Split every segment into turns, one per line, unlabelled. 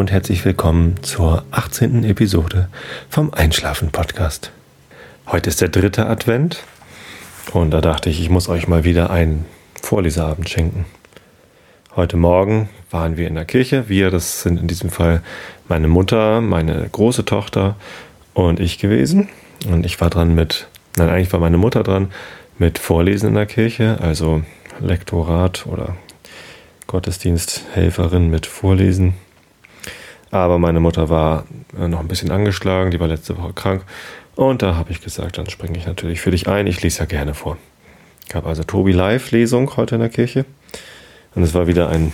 und herzlich willkommen zur 18. Episode vom Einschlafen Podcast. Heute ist der dritte Advent und da dachte ich, ich muss euch mal wieder einen Vorleseabend schenken. Heute Morgen waren wir in der Kirche. Wir, das sind in diesem Fall meine Mutter, meine große Tochter und ich gewesen. Und ich war dran mit, nein, eigentlich war meine Mutter dran mit Vorlesen in der Kirche, also Lektorat oder Gottesdiensthelferin mit Vorlesen. Aber meine Mutter war äh, noch ein bisschen angeschlagen, die war letzte Woche krank. Und da habe ich gesagt, dann springe ich natürlich für dich ein. Ich lese ja gerne vor. Ich habe also Tobi Live-Lesung heute in der Kirche. Und es war wieder ein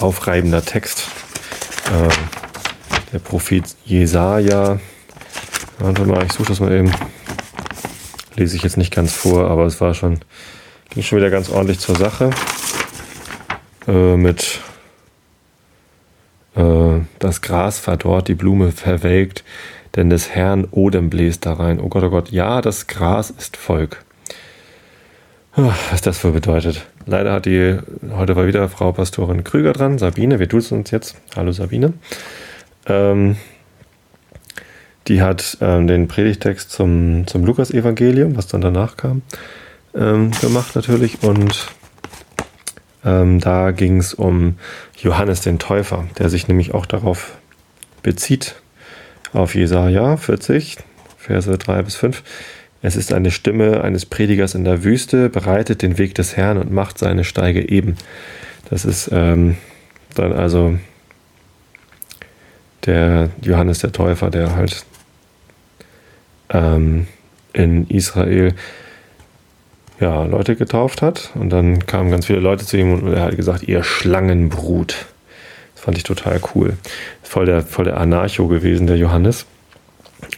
aufreibender Text. Äh, der Prophet Jesaja. Warte mal, ich suche das mal eben. Lese ich jetzt nicht ganz vor, aber es war schon, ging schon wieder ganz ordentlich zur Sache äh, mit das Gras verdorrt, die Blume verwelkt, denn des Herrn Odem bläst da rein. Oh Gott, oh Gott, ja, das Gras ist Volk. Was das für bedeutet. Leider hat die, heute war wieder Frau Pastorin Krüger dran, Sabine, wir duzen uns jetzt. Hallo Sabine. Ähm, die hat ähm, den Predigtext zum, zum Lukas-Evangelium, was dann danach kam, ähm, gemacht natürlich und ähm, da ging es um Johannes den Täufer, der sich nämlich auch darauf bezieht, auf Jesaja 40, Verse 3 bis 5. Es ist eine Stimme eines Predigers in der Wüste, bereitet den Weg des Herrn und macht seine Steige eben. Das ist ähm, dann also der Johannes der Täufer, der halt ähm, in Israel ja, Leute getauft hat. Und dann kamen ganz viele Leute zu ihm und er hat gesagt, ihr Schlangenbrut. Das fand ich total cool. Voll der, voll der Anarcho gewesen, der Johannes.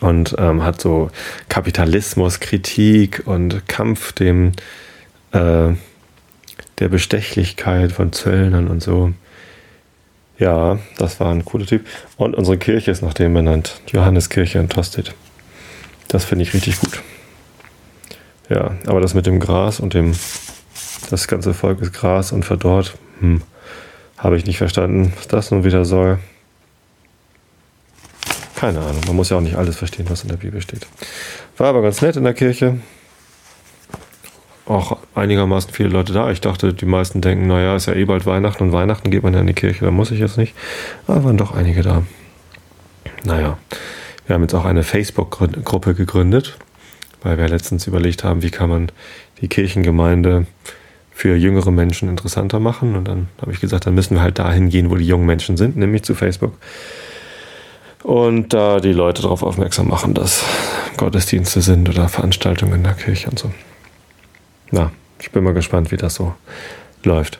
Und ähm, hat so Kapitalismus, Kritik und Kampf dem äh, der Bestechlichkeit von Zöllnern und so. Ja, das war ein cooler Typ. Und unsere Kirche ist nach dem benannt. Johanneskirche in Tosted. Das finde ich richtig gut. Ja, aber das mit dem Gras und dem, das ganze Volk ist Gras und verdorrt, hm, habe ich nicht verstanden, was das nun wieder soll. Keine Ahnung, man muss ja auch nicht alles verstehen, was in der Bibel steht. War aber ganz nett in der Kirche. Auch einigermaßen viele Leute da. Ich dachte, die meisten denken, naja, ist ja eh bald Weihnachten und Weihnachten geht man ja in die Kirche, da muss ich jetzt nicht. Aber waren doch einige da. Naja, wir haben jetzt auch eine Facebook-Gruppe gegründet weil wir letztens überlegt haben, wie kann man die Kirchengemeinde für jüngere Menschen interessanter machen. Und dann habe ich gesagt, dann müssen wir halt dahin gehen, wo die jungen Menschen sind, nämlich zu Facebook. Und da die Leute darauf aufmerksam machen, dass Gottesdienste sind oder Veranstaltungen in der Kirche und so. Na, ich bin mal gespannt, wie das so läuft.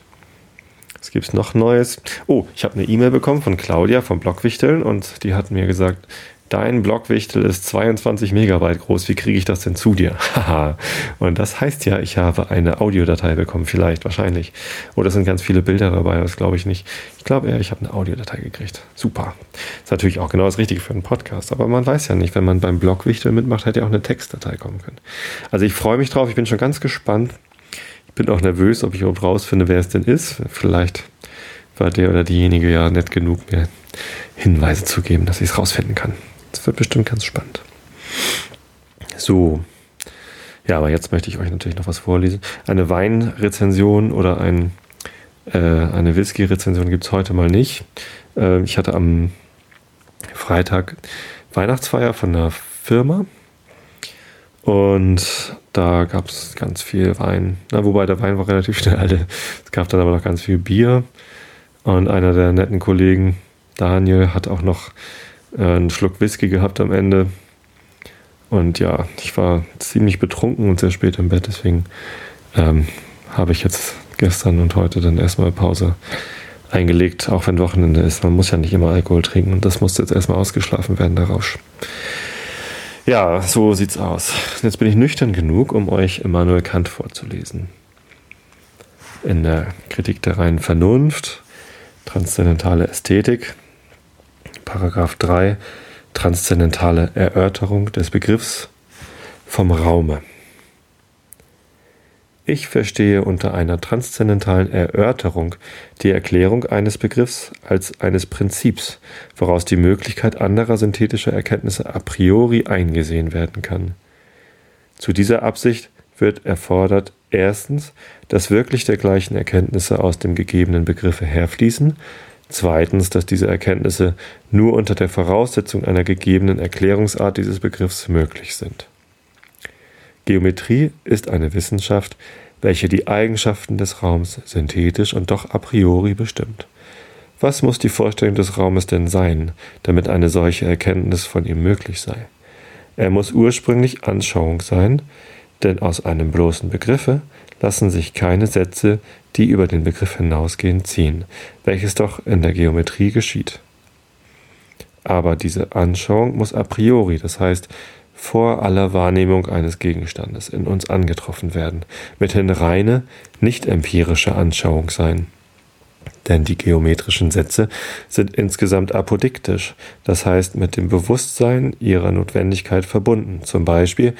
Was gibt es noch Neues? Oh, ich habe eine E-Mail bekommen von Claudia vom Blogwichteln und die hat mir gesagt, dein Blockwichtel ist 22 Megabyte groß, wie kriege ich das denn zu dir? Haha. und das heißt ja, ich habe eine Audiodatei bekommen, vielleicht, wahrscheinlich. Oder es sind ganz viele Bilder dabei, das glaube ich nicht. Ich glaube eher, ich habe eine Audiodatei gekriegt. Super. Ist natürlich auch genau das Richtige für einen Podcast, aber man weiß ja nicht, wenn man beim Blockwichtel mitmacht, hätte ja auch eine Textdatei kommen können. Also ich freue mich drauf, ich bin schon ganz gespannt. Ich bin auch nervös, ob ich überhaupt rausfinde, wer es denn ist. Vielleicht war der oder diejenige ja nett genug, mir Hinweise zu geben, dass ich es rausfinden kann. Das wird bestimmt ganz spannend. So. Ja, aber jetzt möchte ich euch natürlich noch was vorlesen. Eine Weinrezension oder ein, äh, eine Whisky-Rezension gibt es heute mal nicht. Äh, ich hatte am Freitag Weihnachtsfeier von einer Firma und da gab es ganz viel Wein. Na, wobei der Wein war relativ schnell alle. Es gab dann aber noch ganz viel Bier. Und einer der netten Kollegen, Daniel, hat auch noch einen Schluck Whisky gehabt am Ende. Und ja, ich war ziemlich betrunken und sehr spät im Bett, deswegen ähm, habe ich jetzt gestern und heute dann erstmal Pause eingelegt, auch wenn Wochenende ist. Man muss ja nicht immer Alkohol trinken und das muss jetzt erstmal ausgeschlafen werden, der Rausch. Ja, so sieht's aus. Jetzt bin ich nüchtern genug, um euch Immanuel Kant vorzulesen. In der Kritik der reinen Vernunft, transzendentale Ästhetik, Paragraph 3 transzendentale Erörterung des Begriffs vom Raume. Ich verstehe unter einer transzendentalen Erörterung die Erklärung eines Begriffs als eines Prinzips, woraus die Möglichkeit anderer synthetischer Erkenntnisse a priori eingesehen werden kann. Zu dieser Absicht wird erfordert erstens, dass wirklich dergleichen Erkenntnisse aus dem gegebenen Begriffe herfließen, zweitens, dass diese Erkenntnisse nur unter der Voraussetzung einer gegebenen Erklärungsart dieses Begriffs möglich sind. Geometrie ist eine Wissenschaft, welche die Eigenschaften des Raums synthetisch und doch a priori bestimmt. Was muss die Vorstellung des Raumes denn sein, damit eine solche Erkenntnis von ihm möglich sei? Er muss ursprünglich Anschauung sein, denn aus einem bloßen Begriffe lassen sich keine Sätze, die über den Begriff hinausgehen, ziehen, welches doch in der Geometrie geschieht. Aber diese Anschauung muss a priori, das heißt vor aller Wahrnehmung eines Gegenstandes in uns angetroffen werden, mithin reine, nicht empirische Anschauung sein. Denn die geometrischen Sätze sind insgesamt apodiktisch, das heißt mit dem Bewusstsein ihrer Notwendigkeit verbunden. Zum Beispiel,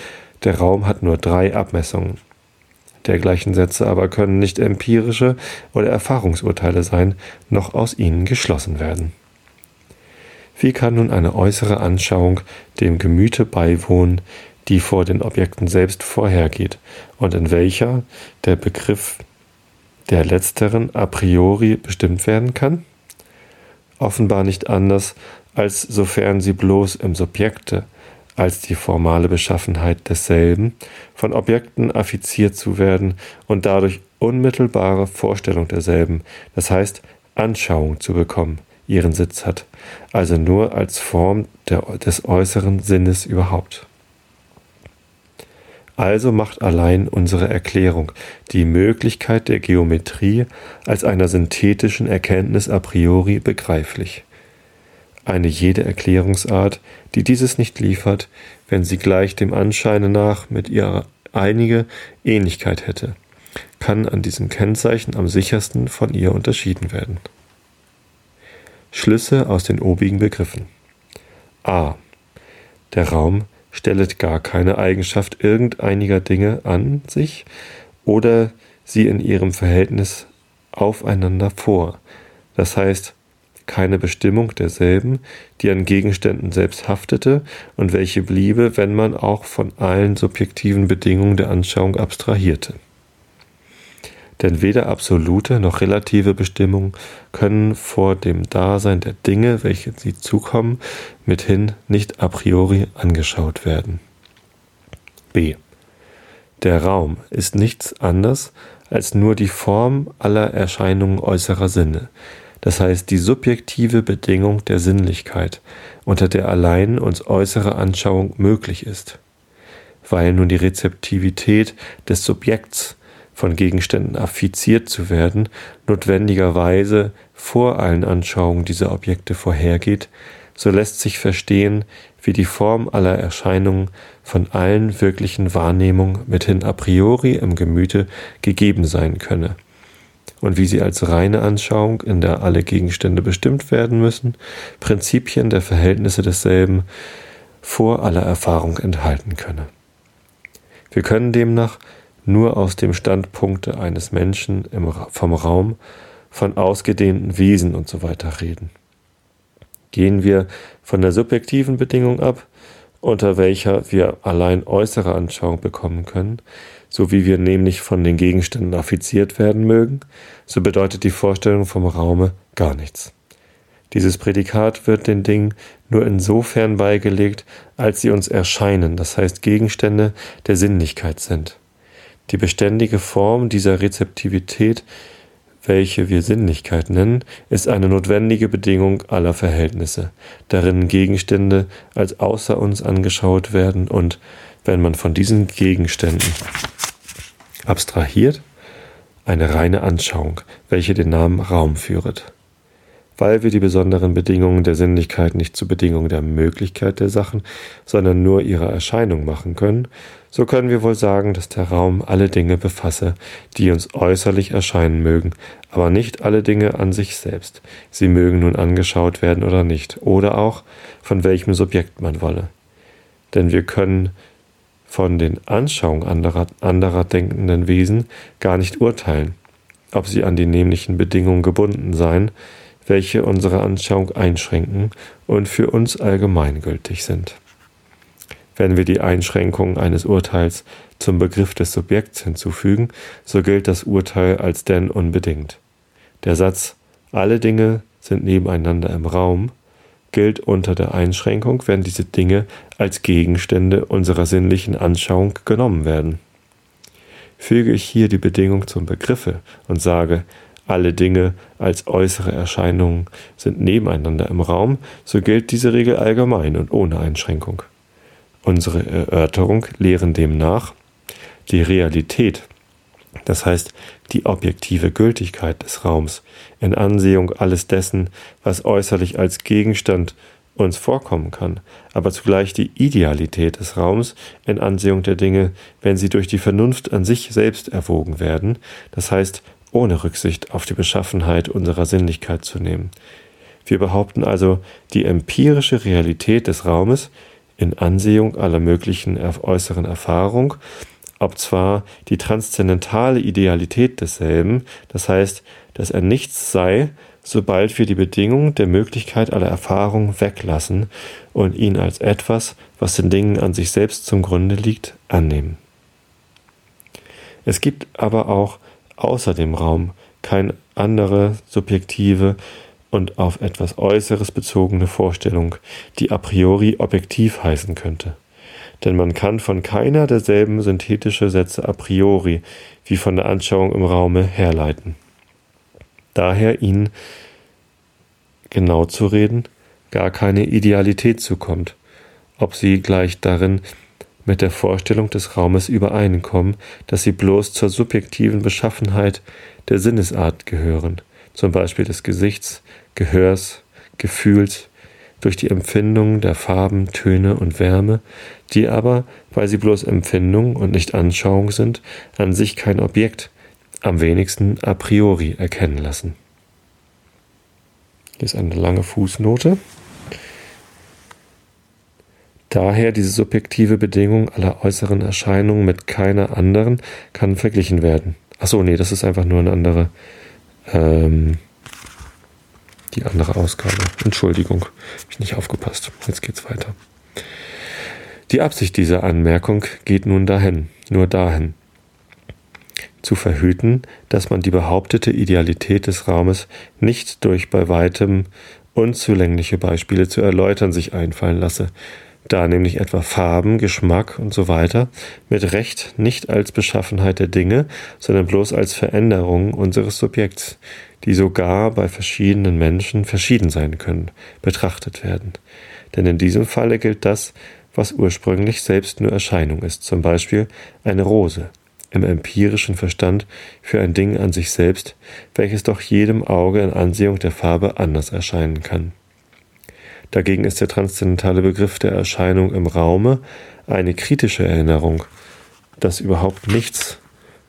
der Raum hat nur drei Abmessungen. Dergleichen Sätze aber können nicht empirische oder Erfahrungsurteile sein, noch aus ihnen geschlossen werden. Wie kann nun eine äußere Anschauung dem Gemüte beiwohnen, die vor den Objekten selbst vorhergeht und in welcher der Begriff der letzteren a priori bestimmt werden kann? Offenbar nicht anders, als sofern sie bloß im Subjekte, als die formale Beschaffenheit desselben, von Objekten affiziert zu werden und dadurch unmittelbare Vorstellung derselben, das heißt Anschauung zu bekommen, ihren Sitz hat, also nur als Form der, des äußeren Sinnes überhaupt. Also macht allein unsere Erklärung die Möglichkeit der Geometrie als einer synthetischen Erkenntnis a priori begreiflich. Eine jede Erklärungsart, die dieses nicht liefert, wenn sie gleich dem Anscheine nach mit ihrer einige Ähnlichkeit hätte, kann an diesem Kennzeichen am sichersten von ihr unterschieden werden. Schlüsse aus den obigen Begriffen. a. Der Raum stellet gar keine Eigenschaft irgendeiniger Dinge an sich oder sie in ihrem Verhältnis aufeinander vor, das heißt keine Bestimmung derselben, die an Gegenständen selbst haftete und welche bliebe, wenn man auch von allen subjektiven Bedingungen der Anschauung abstrahierte denn weder absolute noch relative Bestimmungen können vor dem Dasein der Dinge, welche sie zukommen, mithin nicht a priori angeschaut werden. B. Der Raum ist nichts anderes als nur die Form aller Erscheinungen äußerer Sinne, das heißt die subjektive Bedingung der Sinnlichkeit, unter der allein uns äußere Anschauung möglich ist. Weil nun die Rezeptivität des Subjekts von Gegenständen affiziert zu werden, notwendigerweise vor allen Anschauungen dieser Objekte vorhergeht, so lässt sich verstehen, wie die Form aller Erscheinungen von allen wirklichen Wahrnehmungen mithin a priori im Gemüte gegeben sein könne, und wie sie als reine Anschauung, in der alle Gegenstände bestimmt werden müssen, Prinzipien der Verhältnisse desselben vor aller Erfahrung enthalten könne. Wir können demnach nur aus dem Standpunkte eines Menschen im, vom Raum, von ausgedehnten Wesen und so reden. Gehen wir von der subjektiven Bedingung ab, unter welcher wir allein äußere Anschauung bekommen können, so wie wir nämlich von den Gegenständen affiziert werden mögen, so bedeutet die Vorstellung vom Raume gar nichts. Dieses Prädikat wird den Dingen nur insofern beigelegt, als sie uns erscheinen, das heißt Gegenstände der Sinnlichkeit sind. Die beständige Form dieser Rezeptivität, welche wir Sinnlichkeit nennen, ist eine notwendige Bedingung aller Verhältnisse, darin Gegenstände als außer uns angeschaut werden und, wenn man von diesen Gegenständen abstrahiert, eine reine Anschauung, welche den Namen Raum führet. Weil wir die besonderen Bedingungen der Sinnlichkeit nicht zu Bedingungen der Möglichkeit der Sachen, sondern nur ihrer Erscheinung machen können, so können wir wohl sagen, dass der Raum alle Dinge befasse, die uns äußerlich erscheinen mögen, aber nicht alle Dinge an sich selbst. Sie mögen nun angeschaut werden oder nicht, oder auch von welchem Subjekt man wolle. Denn wir können von den Anschauungen anderer, anderer denkenden Wesen gar nicht urteilen, ob sie an die nämlichen Bedingungen gebunden seien, welche unsere Anschauung einschränken und für uns allgemeingültig sind. Wenn wir die Einschränkungen eines Urteils zum Begriff des Subjekts hinzufügen, so gilt das Urteil als denn unbedingt. Der Satz alle Dinge sind nebeneinander im Raum gilt unter der Einschränkung, wenn diese Dinge als Gegenstände unserer sinnlichen Anschauung genommen werden. Füge ich hier die Bedingung zum Begriffe und sage, alle Dinge als äußere Erscheinungen sind nebeneinander im Raum, so gilt diese Regel allgemein und ohne Einschränkung. Unsere Erörterung lehren demnach, die Realität, das heißt die objektive Gültigkeit des Raums, in Ansehung alles dessen, was äußerlich als Gegenstand uns vorkommen kann, aber zugleich die Idealität des Raums in Ansehung der Dinge, wenn sie durch die Vernunft an sich selbst erwogen werden, das heißt ohne Rücksicht auf die Beschaffenheit unserer Sinnlichkeit zu nehmen. Wir behaupten also, die empirische Realität des Raumes in Ansehung aller möglichen äußeren Erfahrung, ob zwar die transzendentale Idealität desselben, das heißt, dass er nichts sei, sobald wir die Bedingung der Möglichkeit aller Erfahrung weglassen und ihn als etwas, was den Dingen an sich selbst zum Grunde liegt, annehmen. Es gibt aber auch außer dem Raum keine andere subjektive und auf etwas Äußeres bezogene Vorstellung, die a priori objektiv heißen könnte. Denn man kann von keiner derselben synthetische Sätze a priori, wie von der Anschauung im Raume, herleiten. Daher ihnen, genau zu reden, gar keine Idealität zukommt, ob sie gleich darin mit der Vorstellung des Raumes übereinkommen, dass sie bloß zur subjektiven Beschaffenheit der Sinnesart gehören, zum Beispiel des Gesichts, Gehörs, Gefühls, durch die Empfindung der Farben, Töne und Wärme, die aber, weil sie bloß Empfindung und nicht Anschauung sind, an sich kein Objekt, am wenigsten a priori erkennen lassen. Hier ist eine lange Fußnote. Daher diese subjektive Bedingung aller äußeren Erscheinungen mit keiner anderen kann verglichen werden. Achso, nee, das ist einfach nur eine andere, ähm, die andere Ausgabe. Entschuldigung, habe ich nicht aufgepasst. Jetzt geht's weiter. Die Absicht dieser Anmerkung geht nun dahin, nur dahin, zu verhüten, dass man die behauptete Idealität des Raumes nicht durch bei weitem unzulängliche Beispiele zu erläutern sich einfallen lasse, da nämlich etwa Farben, Geschmack und so weiter mit Recht nicht als Beschaffenheit der Dinge, sondern bloß als Veränderung unseres Subjekts, die sogar bei verschiedenen Menschen verschieden sein können, betrachtet werden. Denn in diesem Falle gilt das, was ursprünglich selbst nur Erscheinung ist, zum Beispiel eine Rose, im empirischen Verstand für ein Ding an sich selbst, welches doch jedem Auge in Ansehung der Farbe anders erscheinen kann. Dagegen ist der transzendentale Begriff der Erscheinung im Raume eine kritische Erinnerung, dass überhaupt nichts,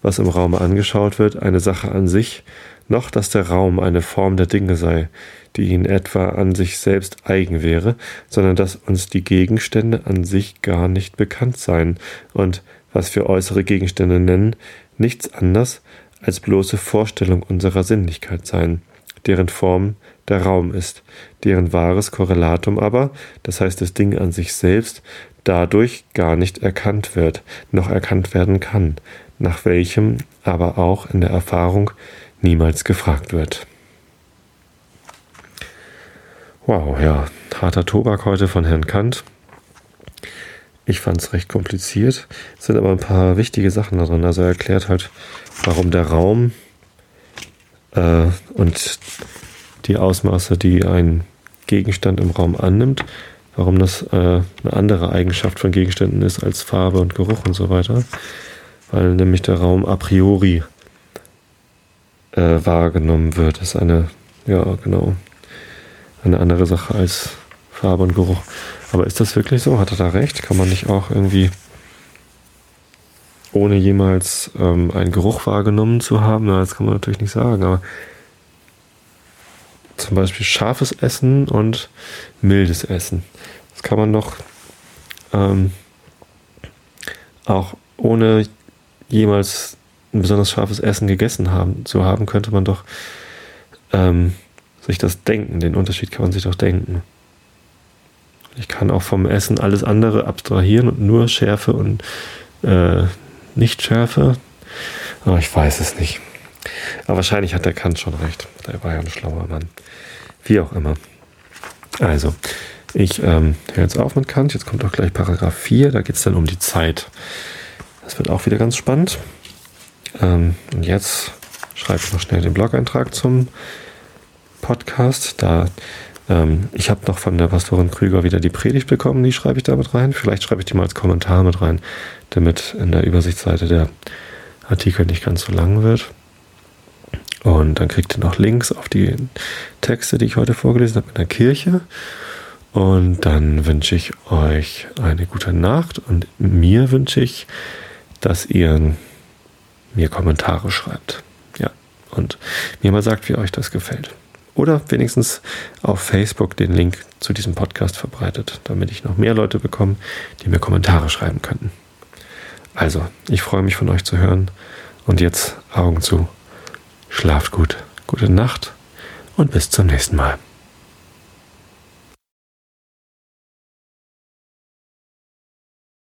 was im Raume angeschaut wird, eine Sache an sich, noch dass der Raum eine Form der Dinge sei, die ihnen etwa an sich selbst eigen wäre, sondern dass uns die Gegenstände an sich gar nicht bekannt seien und, was wir äußere Gegenstände nennen, nichts anders als bloße Vorstellung unserer Sinnlichkeit seien, deren Form der Raum ist, deren wahres Korrelatum aber, das heißt das Ding an sich selbst, dadurch gar nicht erkannt wird, noch erkannt werden kann, nach welchem aber auch in der Erfahrung niemals gefragt wird. Wow, ja, harter Tobak heute von Herrn Kant. Ich fand es recht kompliziert, es sind aber ein paar wichtige Sachen da drin. Also er erklärt halt, warum der Raum äh, und die Ausmaße, die ein Gegenstand im Raum annimmt, warum das äh, eine andere Eigenschaft von Gegenständen ist als Farbe und Geruch und so weiter. Weil nämlich der Raum a priori äh, wahrgenommen wird. Das ist eine, ja, genau, eine andere Sache als Farbe und Geruch. Aber ist das wirklich so? Hat er da recht? Kann man nicht auch irgendwie ohne jemals ähm, einen Geruch wahrgenommen zu haben? Na, das kann man natürlich nicht sagen, aber zum Beispiel scharfes Essen und mildes Essen. Das kann man noch ähm, auch ohne jemals ein besonders scharfes Essen gegessen haben, zu haben, könnte man doch ähm, sich das denken. Den Unterschied kann man sich doch denken. Ich kann auch vom Essen alles andere abstrahieren und nur Schärfe und äh, Nicht-Schärfe. Aber ich weiß es nicht. Aber wahrscheinlich hat der Kant schon recht. Der war ja ein schlauer Mann. Wie auch immer. Also, ich ähm, höre jetzt auf mit Kant. Jetzt kommt auch gleich Paragraph 4. Da geht es dann um die Zeit. Das wird auch wieder ganz spannend. Ähm, und jetzt schreibe ich noch schnell den Blog-Eintrag zum Podcast. Da ähm, ich habe noch von der Pastorin Krüger wieder die Predigt bekommen, die schreibe ich da mit rein. Vielleicht schreibe ich die mal als Kommentar mit rein, damit in der Übersichtsseite der Artikel nicht ganz so lang wird. Und dann kriegt ihr noch Links auf die Texte, die ich heute vorgelesen habe in der Kirche. Und dann wünsche ich euch eine gute Nacht und mir wünsche ich, dass ihr mir Kommentare schreibt. Ja, und mir mal sagt, wie euch das gefällt. Oder wenigstens auf Facebook den Link zu diesem Podcast verbreitet, damit ich noch mehr Leute bekomme, die mir Kommentare schreiben könnten. Also, ich freue mich von euch zu hören. Und jetzt Augen zu. Schlaft gut. Gute Nacht und bis zum nächsten Mal.